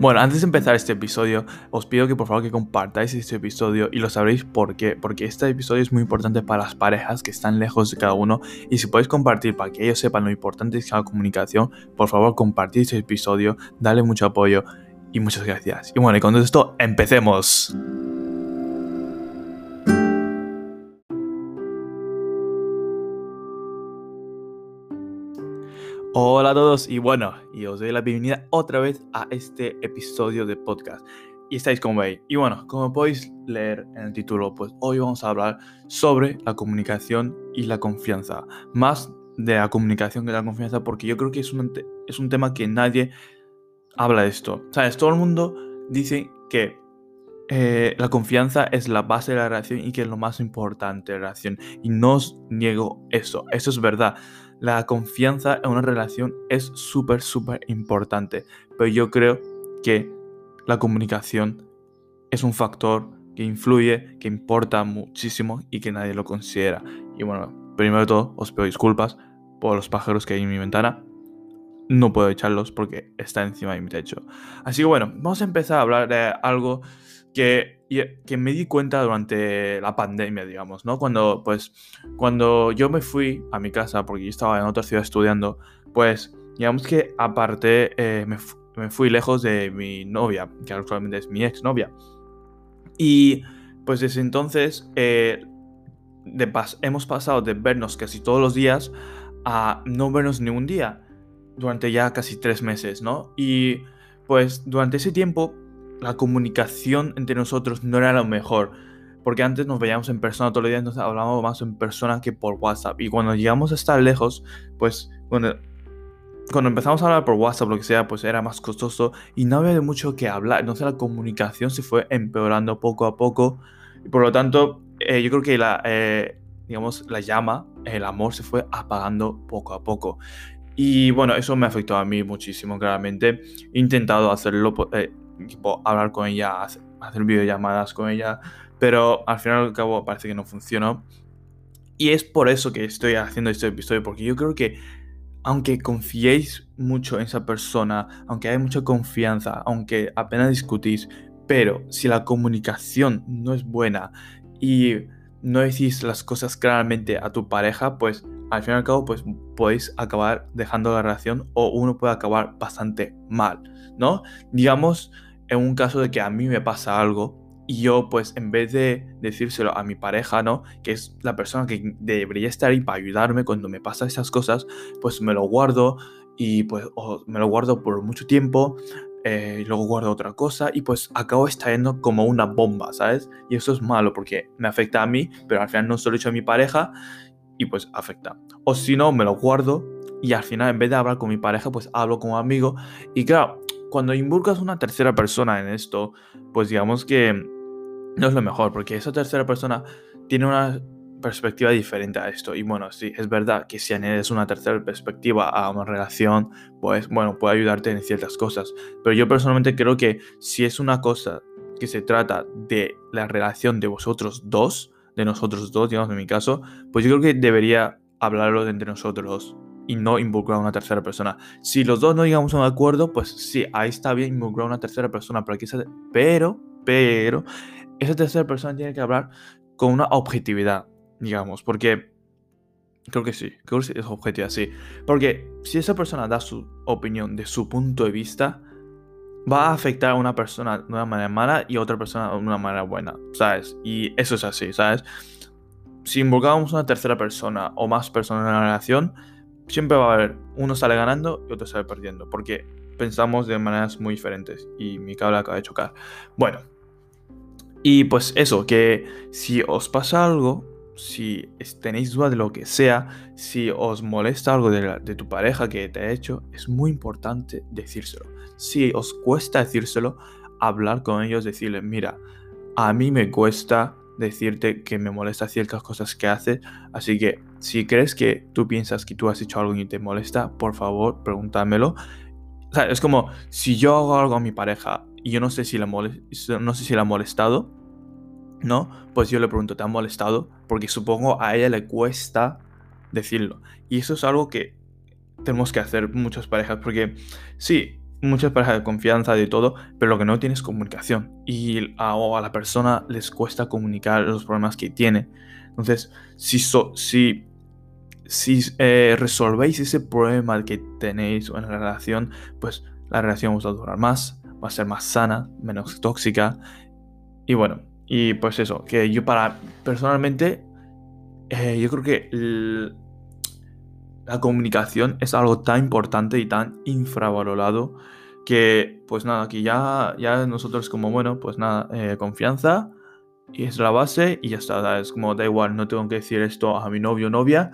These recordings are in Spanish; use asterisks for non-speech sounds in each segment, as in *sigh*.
Bueno, antes de empezar este episodio, os pido que por favor que compartáis este episodio y lo sabréis por qué. Porque este episodio es muy importante para las parejas que están lejos de cada uno. Y si podéis compartir para que ellos sepan lo importante es la comunicación, por favor compartid este episodio, dale mucho apoyo y muchas gracias. Y bueno, y con todo esto, empecemos. Hola a todos y bueno, y os doy la bienvenida otra vez a este episodio de podcast. Y estáis como veis. Y bueno, como podéis leer en el título, pues hoy vamos a hablar sobre la comunicación y la confianza. Más de la comunicación que la confianza, porque yo creo que es un, es un tema que nadie habla de esto. ¿Sabes? Todo el mundo dice que eh, la confianza es la base de la relación y que es lo más importante de la relación. Y no os niego eso. Eso es verdad. La confianza en una relación es súper, súper importante. Pero yo creo que la comunicación es un factor que influye, que importa muchísimo y que nadie lo considera. Y bueno, primero de todo, os pido disculpas por los pájaros que hay en mi ventana. No puedo echarlos porque está encima de mi techo. Así que bueno, vamos a empezar a hablar de algo que, que me di cuenta durante la pandemia, digamos, ¿no? Cuando, pues, cuando yo me fui a mi casa, porque yo estaba en otra ciudad estudiando, pues, digamos que aparte eh, me, me, fui lejos de mi novia, que actualmente es mi ex novia. Y, pues, desde entonces, eh, de pas hemos pasado de vernos casi todos los días a no vernos ni un día durante ya casi tres meses, ¿no? Y, pues, durante ese tiempo la comunicación entre nosotros no era lo mejor. Porque antes nos veíamos en persona todos los días, entonces hablábamos más en persona que por WhatsApp. Y cuando llegamos a estar lejos, pues cuando, cuando empezamos a hablar por WhatsApp, lo que sea, pues era más costoso y no había de mucho que hablar. Entonces la comunicación se fue empeorando poco a poco. Y por lo tanto, eh, yo creo que la, eh, digamos, la llama, el amor se fue apagando poco a poco. Y bueno, eso me afectó a mí muchísimo, claramente. He intentado hacerlo. Eh, tipo, hablar con ella, hacer, videollamadas con ella, pero al final al cabo parece que no funcionó. Y es por eso que estoy haciendo este episodio, porque yo creo que aunque confiéis mucho en esa persona, aunque hay mucha confianza, aunque apenas discutís, pero si la comunicación no es buena y no decís las cosas claramente a tu pareja, pues al fin y al cabo pues podéis acabar dejando la relación o uno puede acabar bastante mal, ¿no? Digamos, en un caso de que a mí me pasa algo y yo pues en vez de decírselo a mi pareja, ¿no? Que es la persona que debería estar ahí para ayudarme cuando me pasan esas cosas, pues me lo guardo y pues me lo guardo por mucho tiempo, eh, luego guardo otra cosa y pues acabo estallando como una bomba, ¿sabes? Y eso es malo porque me afecta a mí, pero al final no solo he hecho a mi pareja y pues afecta. O si no, me lo guardo y al final en vez de hablar con mi pareja, pues hablo con un amigo y claro, cuando involucras una tercera persona en esto, pues digamos que no es lo mejor, porque esa tercera persona tiene una perspectiva diferente a esto. Y bueno, sí, es verdad que si añades una tercera perspectiva a una relación, pues bueno, puede ayudarte en ciertas cosas. Pero yo personalmente creo que si es una cosa que se trata de la relación de vosotros dos, de nosotros dos, digamos en mi caso, pues yo creo que debería hablarlo entre nosotros dos y no involucrar a una tercera persona. Si los dos no llegamos a un acuerdo, pues sí, ahí está bien involucrar a una tercera persona, pero, pero, pero, esa tercera persona tiene que hablar con una objetividad, digamos, porque creo que sí, creo que es objetiva, sí. Porque si esa persona da su opinión de su punto de vista, va a afectar a una persona de una manera mala y a otra persona de una manera buena, ¿sabes? Y eso es así, ¿sabes? Si involucramos a una tercera persona o más personas en la relación, siempre va a haber uno sale ganando y otro sale perdiendo, porque pensamos de maneras muy diferentes y mi cable acaba de chocar. Bueno, y pues eso, que si os pasa algo, si tenéis duda de lo que sea, si os molesta algo de, de tu pareja que te ha hecho, es muy importante decírselo. Si os cuesta decírselo, hablar con ellos, decirles, mira, a mí me cuesta decirte que me molesta ciertas cosas que haces. Así que si crees que tú piensas que tú has hecho algo y te molesta, por favor, pregúntamelo. O sea, es como si yo hago algo a mi pareja y yo no sé si la, no sé si la ha molestado, ¿no? Pues yo le pregunto, ¿te ha molestado? Porque supongo a ella le cuesta decirlo. Y eso es algo que tenemos que hacer muchas parejas, porque sí, muchas parejas de confianza, de todo, pero lo que no tiene es comunicación. Y a, la persona les cuesta comunicar los problemas que tiene. Entonces, si, si eh, resolvéis ese problema que tenéis en la relación, pues la relación va a durar más, va a ser más sana, menos tóxica. Y bueno, y pues eso, que yo para, personalmente, eh, yo creo que la comunicación es algo tan importante y tan infravalorado que, pues nada, aquí ya, ya nosotros como, bueno, pues nada, eh, confianza y es la base y ya está, es como, da igual, no tengo que decir esto a mi novio o novia,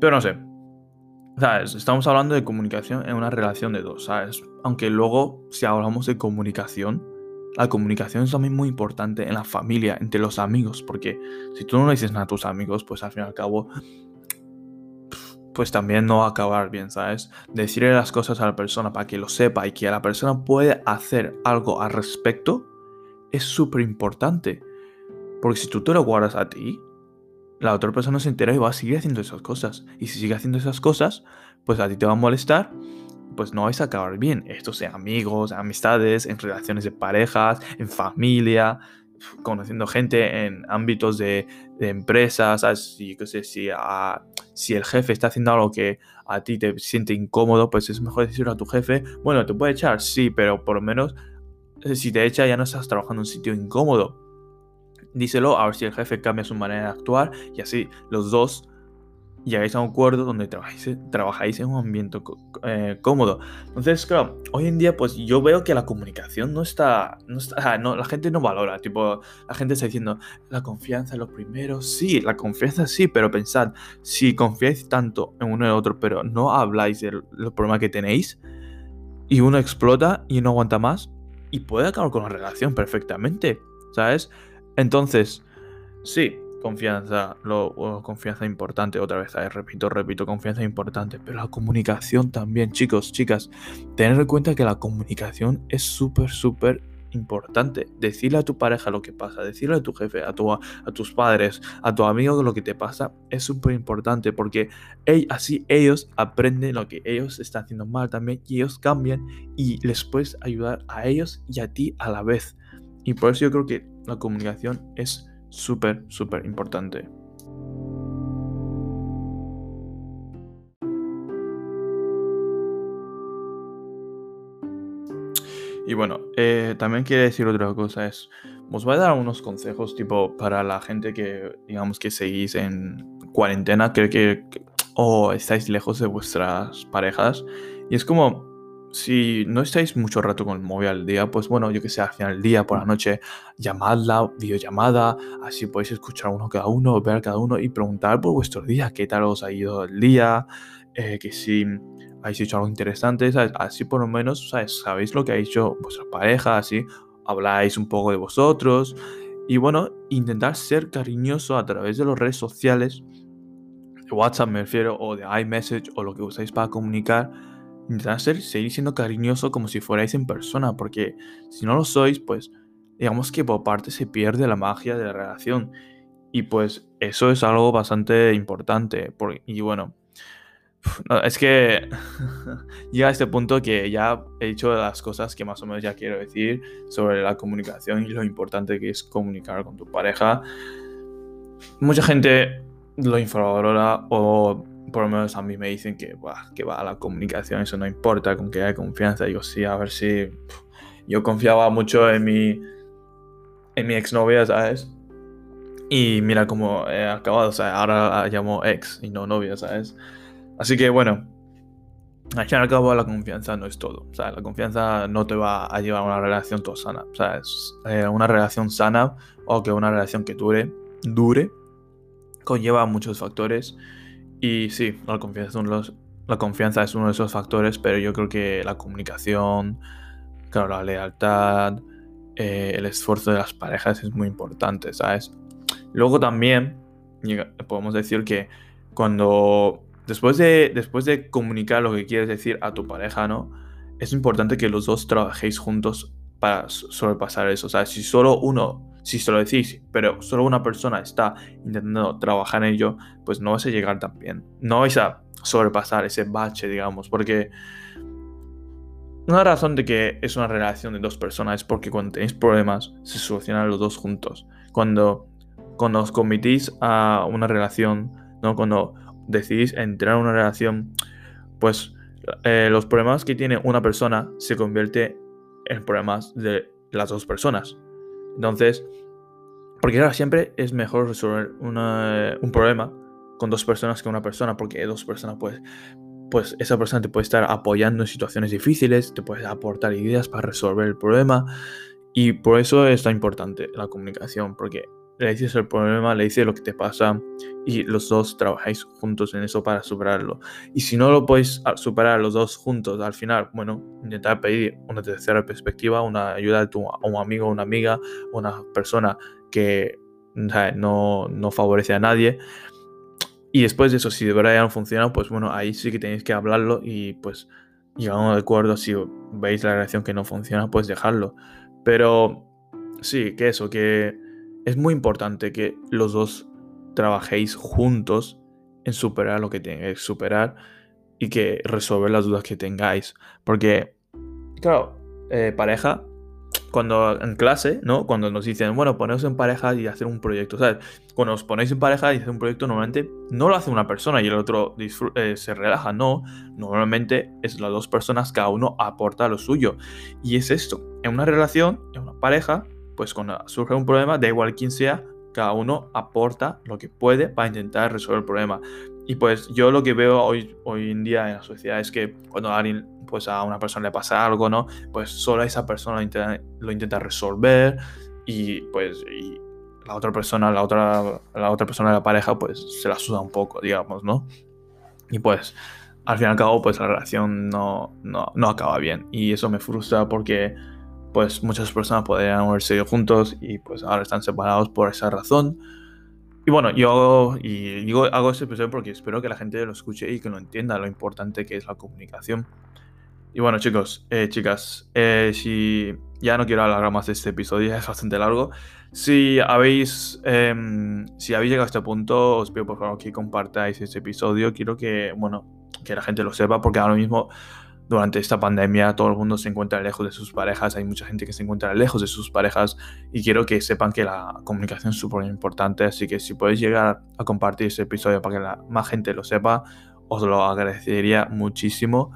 pero no sé, ¿sabes? Estamos hablando de comunicación en una relación de dos, ¿sabes? Aunque luego, si hablamos de comunicación, la comunicación es también muy importante en la familia, entre los amigos, porque si tú no le dices nada a tus amigos, pues al fin y al cabo pues también no va a acabar bien, ¿sabes? Decirle las cosas a la persona para que lo sepa y que la persona pueda hacer algo al respecto es súper importante. Porque si tú te lo guardas a ti, la otra persona se entera y va a seguir haciendo esas cosas. Y si sigue haciendo esas cosas, pues a ti te va a molestar, pues no vais a acabar bien. Esto sea amigos, amistades, en relaciones de parejas, en familia, conociendo gente en ámbitos de, empresas, Si, sé, si, si el jefe está haciendo algo que a ti te siente incómodo, pues es mejor decirlo a tu jefe, bueno, te puede echar, sí, pero por lo menos eh, si te echa ya no estás trabajando en un sitio incómodo. Díselo a ver si el jefe cambia su manera de actuar y así los dos llegáis a un acuerdo donde trabajáis, en un ambiente eh, cómodo. Entonces, claro, hoy en día, pues yo veo que la comunicación no está, no está, no, la gente no valora, tipo, la gente está diciendo, la confianza es lo primero, sí, la confianza sí, pero pensad, si confiáis tanto en uno y otro, pero no habláis de los problemas que tenéis, y uno explota y no aguanta más, y puede acabar con la relación perfectamente, ¿sabes? Entonces, sí, confianza, lo, confianza importante, otra vez, repito, repito, confianza importante, pero la comunicación también, chicos, chicas, tener en cuenta que la comunicación es súper, súper importante. Decirle a tu pareja lo que pasa, decirle a tu jefe, a, tu, a tus padres, a tu amigo lo que te pasa, es súper importante porque así ellos aprenden lo que ellos están haciendo mal también y ellos cambian y les puedes ayudar a ellos y a ti a la vez. Y por eso yo creo que la comunicación es súper, súper importante. Y bueno, eh, también quiere decir otra cosa, es, os voy a dar unos consejos tipo para la gente que, digamos, que seguís en cuarentena, creo que, o estáis lejos de vuestras parejas. Y es como, si no estáis mucho rato con el móvil al día, pues bueno, yo que sé, al final del día, por la noche, llamadla, videollamada, así podéis escuchar uno cada uno, ver a cada uno y preguntar por vuestro día, qué tal os ha ido el día, eh, que si habéis hecho algo interesante, así por lo menos ¿sabes? sabéis lo que ha hecho vuestra pareja, así habláis un poco de vosotros y bueno, intentar ser cariñoso a través de las redes sociales, de WhatsApp me refiero, o de iMessage o lo que usáis para comunicar Intentad ser, seguir siendo cariñoso como si fuerais en persona, porque si no lo sois, pues digamos que por parte se pierde la magia de la relación. Y pues eso es algo bastante importante. y bueno, es que *laughs* llega a este punto que ya he dicho las cosas que más o menos ya quiero decir sobre la comunicación y lo importante que es comunicar con tu pareja. Mucha gente lo infravalora o por lo menos a mí me dicen que, que va la comunicación, eso no importa, con que haya confianza. Digo, sí, a ver si. Yo confiaba mucho en mi. en mi exnovia, ¿sabes? Y mira cómo he acabado, o sea, ahora la llamo ex y no novia, ¿sabes? Así que bueno, al fin y al cabo la confianza no es todo. O sea, la confianza no te va a llevar a una relación toda sana. O sea, es, eh, una relación sana o que una relación que dure, dure, conlleva muchos factores y sí, la confianza, es uno la confianza es uno de esos factores, pero yo creo que la comunicación, claro, la lealtad, eh, el esfuerzo de las parejas es muy importante, ¿sabes? Luego también podemos decir que cuando después de, después de comunicar lo que quieres decir a tu pareja, ¿no? Es importante que los dos trabajéis juntos para sobrepasar eso. O sea, si solo uno si se lo decís, pero solo una persona está intentando trabajar en ello, pues no vais a llegar tan bien. No vais a sobrepasar ese bache, digamos, porque una razón de que es una relación de dos personas es porque cuando tenéis problemas se solucionan los dos juntos. Cuando, cuando os comitís a una relación, ¿no? cuando decidís entrar en una relación, pues eh, los problemas que tiene una persona se convierte en problemas de las dos personas. Entonces, porque ahora siempre es mejor resolver un problema con dos personas que una persona, porque dos personas pues pues esa persona te puede estar apoyando en situaciones difíciles, te puede aportar ideas para resolver el problema y por eso es tan importante la comunicación, porque le dices el problema, le dices lo que te pasa y los dos trabajáis juntos en eso para superarlo. Y si no lo podéis superar los dos juntos, al final, bueno, intentar pedir una tercera perspectiva, una ayuda de a un amigo, una amiga, una persona que no, no favorece a nadie y después de eso, si de verdad ya no funciona, pues bueno, ahí sí que tenéis que hablarlo y pues llegamos de acuerdo. Si veis la relación que no funciona, pues dejarlo. Pero sí, que eso, que es muy importante que los dos trabajéis juntos en superar lo que tengáis que superar y que resolver las dudas que tengáis. Porque, claro, eh, pareja cuando en clase, ¿no? Cuando nos dicen, bueno, poneos en pareja y hacer un proyecto. Sea, cuando os ponéis en pareja y hacer un proyecto, normalmente no lo hace una persona y el otro eh, se relaja. No, normalmente es las dos personas, cada uno aporta lo suyo. Y es esto. En una relación, en una pareja, pues cuando surge un problema, da igual quién sea, cada uno aporta lo que puede para intentar resolver el problema. Y pues yo lo que veo hoy, hoy en día en la sociedad es que cuando alguien, pues a una persona le pasa algo, ¿no? Pues solo esa persona lo intenta, lo intenta resolver y pues la otra persona, la otra, la otra persona de la pareja, pues se la suda un poco, digamos, ¿no? Y pues al fin y al cabo, pues la relación no, no, no acaba bien. Y eso me frustra porque pues muchas personas podrían haberse ido juntos y pues ahora están separados por esa razón. Y bueno, yo y digo, hago este episodio porque espero que la gente lo escuche y que lo entienda lo importante que es la comunicación. Y bueno, chicos, eh, chicas, eh, si ya no quiero hablar más de este episodio, es bastante largo. Si habéis, em, si habéis llegado a este punto, os pido por favor que compartáis este episodio. Quiero que, bueno, que la gente lo sepa, porque ahora mismo durante esta pandemia todo el mundo se encuentra lejos de sus parejas, hay mucha gente que se encuentra lejos de sus parejas y quiero que sepan que la comunicación es súper importante, así que si podéis llegar a compartir este episodio para que la, más gente lo sepa, os lo agradecería muchísimo.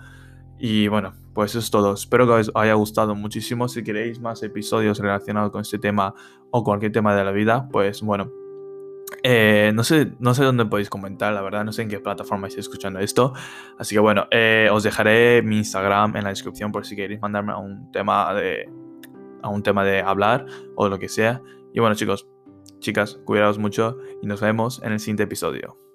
Y bueno, pues eso es todo. Espero que os haya gustado muchísimo. Si queréis más episodios relacionados con este tema o cualquier tema de la vida, pues bueno, eh, no, sé, no sé dónde podéis comentar, la verdad, no sé en qué plataforma estáis escuchando esto. Así que bueno, eh, os dejaré mi Instagram en la descripción por si queréis mandarme a un tema de. a un tema de hablar o lo que sea. Y bueno, chicos, chicas, cuidaos mucho y nos vemos en el siguiente episodio.